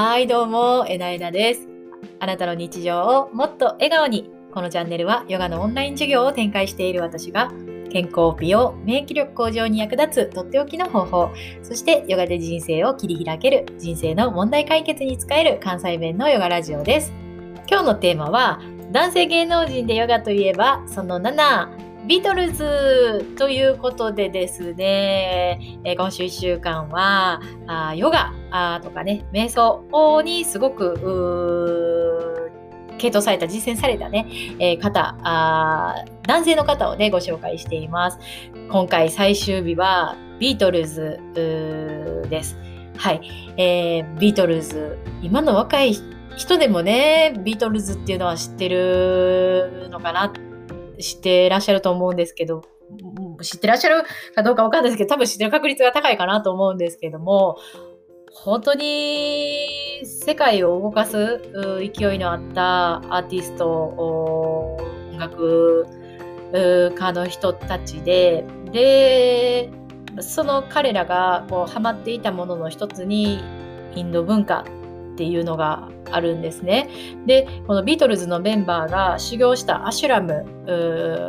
はい、どうも、えなえなです。あなたの日常をもっと笑顔に。このチャンネルはヨガのオンライン授業を展開している私が健康、美容、免疫力向上に役立つとっておきの方法、そしてヨガで人生を切り開ける人生の問題解決に使える関西弁のヨガラジオです。今日のテーマは男性芸能人でヨガといえばその7ビートルズということでですね、えー、今週1週間はあヨガあとかね、瞑想にすごく系統された、実践されたね、えー、方あ、男性の方をね、ご紹介しています。今回最終日はビートルズです。はい、えー、ビートルズ。今の若い人でもね、ビートルズっていうのは知ってるのかな知ってらっしゃると思うんですけど、知ってらっしゃるかどうかわかんないですけど、多分知ってる確率が高いかなと思うんですけども、本当に世界を動かす勢いのあったアーティスト、音楽家の人たちで、で、その彼らがこうハマっていたものの一つにインド文化。っていうのがあるんですね。で、このビートルズのメンバーが修行したアシュラム、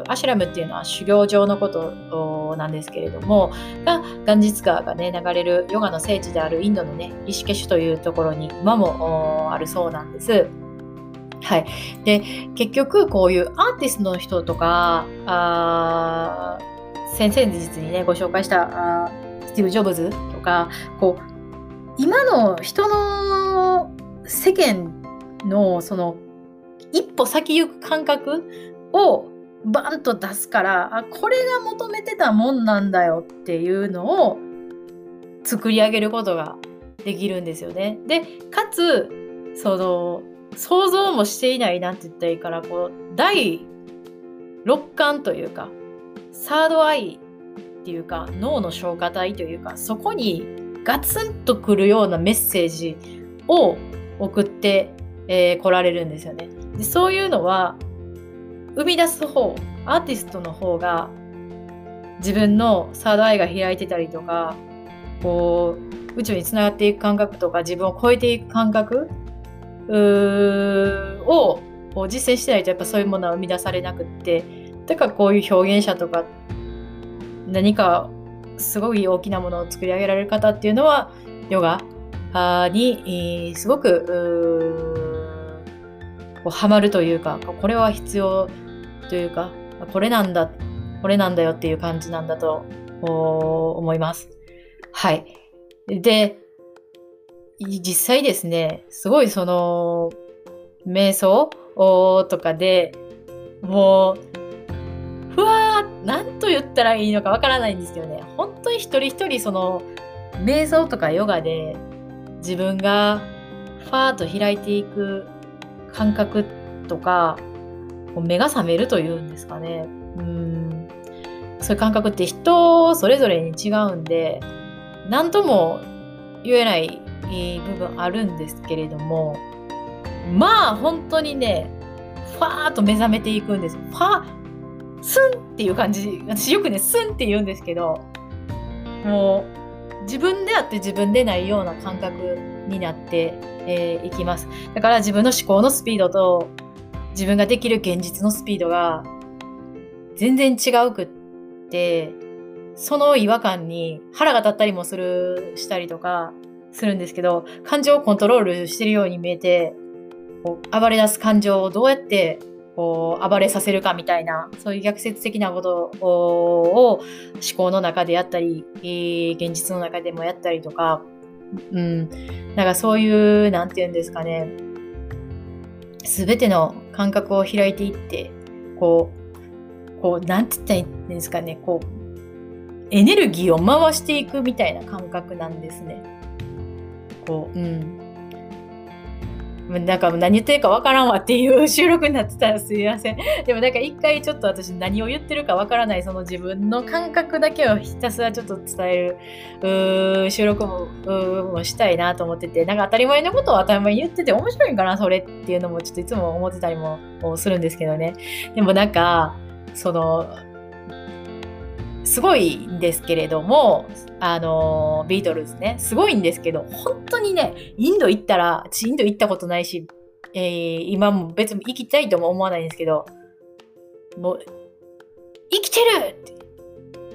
アシュラムっていうのは修行場のことなんですけれども、がガンジス川がね、流れるヨガの聖地であるインドのね、リシケシュというところに今もあるそうなんです。はい。で、結局こういうアーティストの人とか、あ先々日にね、ご紹介したあスティーブ・ジョブズとか、こう、今の人の世間のその一歩先行く感覚をバンと出すからあこれが求めてたもんなんだよっていうのを作り上げることができるんですよね。でかつその想像もしていないなんて言ったらいいからこう第六感というかサードアイっていうか脳の消化体というかそこにガツンとくるようなメッセージを送って、えー、られるんですよねで。そういうのは生み出す方アーティストの方が自分のサードアイが開いてたりとかこう宇宙につながっていく感覚とか自分を超えていく感覚をこう実践してないとやっぱそういうものは生み出されなくってだからこういう表現者とか何かすごい大きなものを作り上げられる方っていうのはヨガにすごくこうハマるというかこれは必要というかこれなんだこれなんだよっていう感じなんだと思います。はい。で、実際ですね、すごいその、瞑想とかでもうふわー、なんと言ったらいいのかわからないんですけどね、本当に一人一人その、瞑想とかヨガで自分がファーッと開いていく感覚とか、目が覚めるというんですかね。うん。そういう感覚って人それぞれに違うんで、何とも言えない部分あるんですけれども、まあ本当にね、ファーっと目覚めていくんです。ファー、スンっていう感じ私よくねスンって言うんですけどもう自分であって自分でないような感覚になって、えー、きます。だから自分の思考のスピードと自分ができる現実のスピードが全然違うくってその違和感に腹が立ったりもするしたりとかするんですけど感情をコントロールしてるように見えてこう暴れ出す感情をどうやってこう暴れさせるかみたいなそういう逆説的なことを思考の中でやったり、現実の中でもやったりとか、うん、なんかそういう何て言うんですかね。全ての感覚を開いていってこうこう何て言ったらいいんですかね。こうエネルギーを回していくみたいな感覚なんですね。こううん。なんか何言ってるかわからんわっていう収録になってたらすいません。でもなんか一回ちょっと私何を言ってるかわからないその自分の感覚だけをひたすらちょっと伝える収録ももしたいなと思ってて、なんか当たり前のことを当たり前に言ってて面白いんかなそれっていうのもちょっといつも思ってたりもするんですけどね。でもなんか、その、すごいんですけれども、あのビートルズね、すごいんですけど、本当にね、インド行ったら、インド行ったことないし、えー、今も別に行きたいとも思わないんですけど、もう、生きてる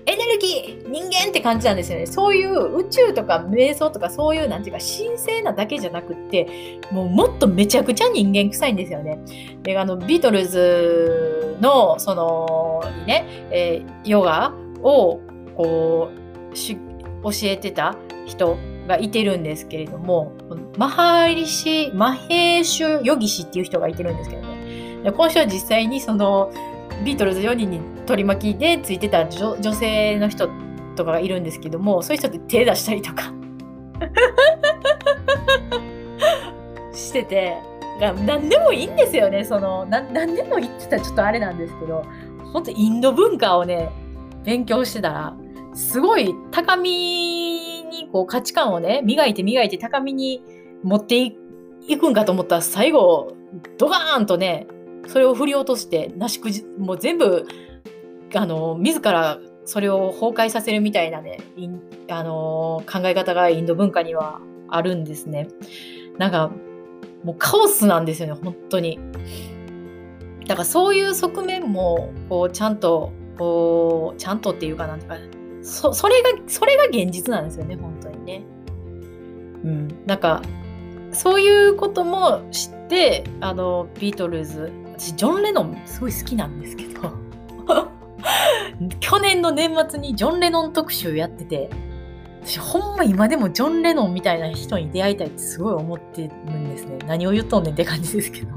エネルギー人間って感じなんですよね。そういう宇宙とか瞑想とかそういうなんていうか神聖なだけじゃなくってもうもっとめちゃくちゃ人間臭いんですよね。であのビートルズのそのね、えー、ヨガをこうし教えてた人がいてるんですけれどもマハリシマヘーシュヨギシっていう人がいてるんですけどね。今週は実際にそのビートルズ4人に取り巻きでついてた女性の人とかがいるんですけどもそういう人って手出したりとかしてて何でもいいんですよねその何でもいいって言ったらちょっとあれなんですけど本当インド文化をね勉強してたらすごい高みにこう価値観をね磨いて磨いて高みに持っていくんかと思ったら最後ドカーンとねそれを振り落としてなしくじもう全部あの自らそれを崩壊させるみたいなねあの考え方がインド文化にはあるんですね。なんかもうカオスなんですよね本当に。だからそういう側面もこうちゃんとこうちゃんとっていうかなんとかそそれがそれが現実なんですよね本当にね。うん、なんかそういうことも知ってあのビートルズ私ジョン・レノンすごい好きなんですけど 去年の年末にジョン・レノン特集やってて私ほんま今でもジョン・レノンみたいな人に出会いたいってすごい思ってるんですね。何を言っとんねんって感じですけど。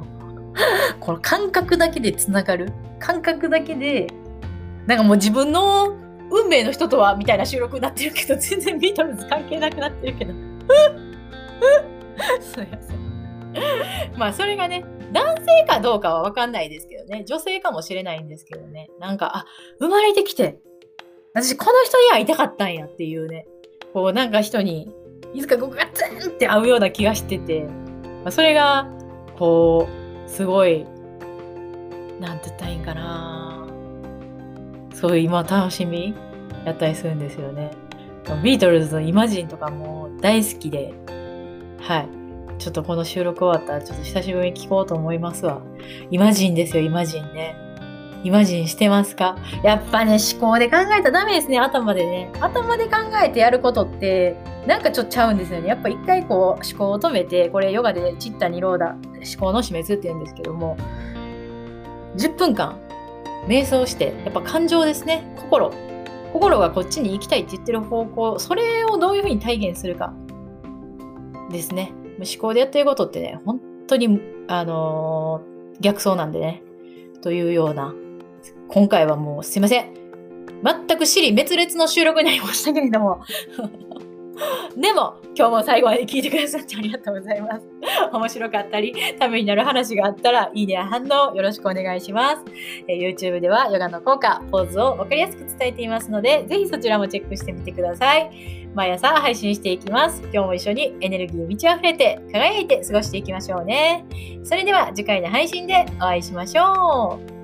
この感覚だけでつながる。感覚だけでなんかもう自分の運命の人とはみたいな収録になってるけど 全然ビートルズ関係なくなってるけど。すいませんまあそれがね男性かどうかは分かんないですけどね、女性かもしれないんですけどね、なんか、あ、生まれてきて、私この人に会いたかったんやっていうね、こうなんか人に、いつかこうガツンって会うような気がしてて、まあ、それが、こう、すごい、なんて言ったらいいんかな。そういう今楽しみやったりするんですよね。ビートルズのイマジンとかも大好きで、はい。ちょっとこの収録終わったらちょっと久しぶりに聞こうと思いますわ。イマジンですよ、イマジンね。イマジンしてますか？やっぱね、思考で考えたらダメですね、頭でね。頭で考えてやることって、なんかちょっとちゃうんですよね。やっぱ一回こう思考を止めて、これヨガでチッタニローダ、思考の死滅って言うんですけども、10分間瞑想して、やっぱ感情ですね、心。心がこっちに行きたいって言ってる方向、それをどういうふうに体現するかですね。思考でやってることってね、本当に、あのー、逆走なんでね。というような、今回はもうすいません。全く尻滅裂の収録になりましたけれどもでも、今日も最後まで聞いてくださってありがとうございます。面白かったり、ためになる話があったら、いいねや反応よろしくお願いします。え YouTube ではヨガの効果、ポーズを分かりやすく伝えていますので、ぜひそちらもチェックしてみてください。毎朝配信していきます。今日も一緒にエネルギー満ち溢れて、輝いて過ごしていきましょうね。それでは次回の配信でお会いしましょう。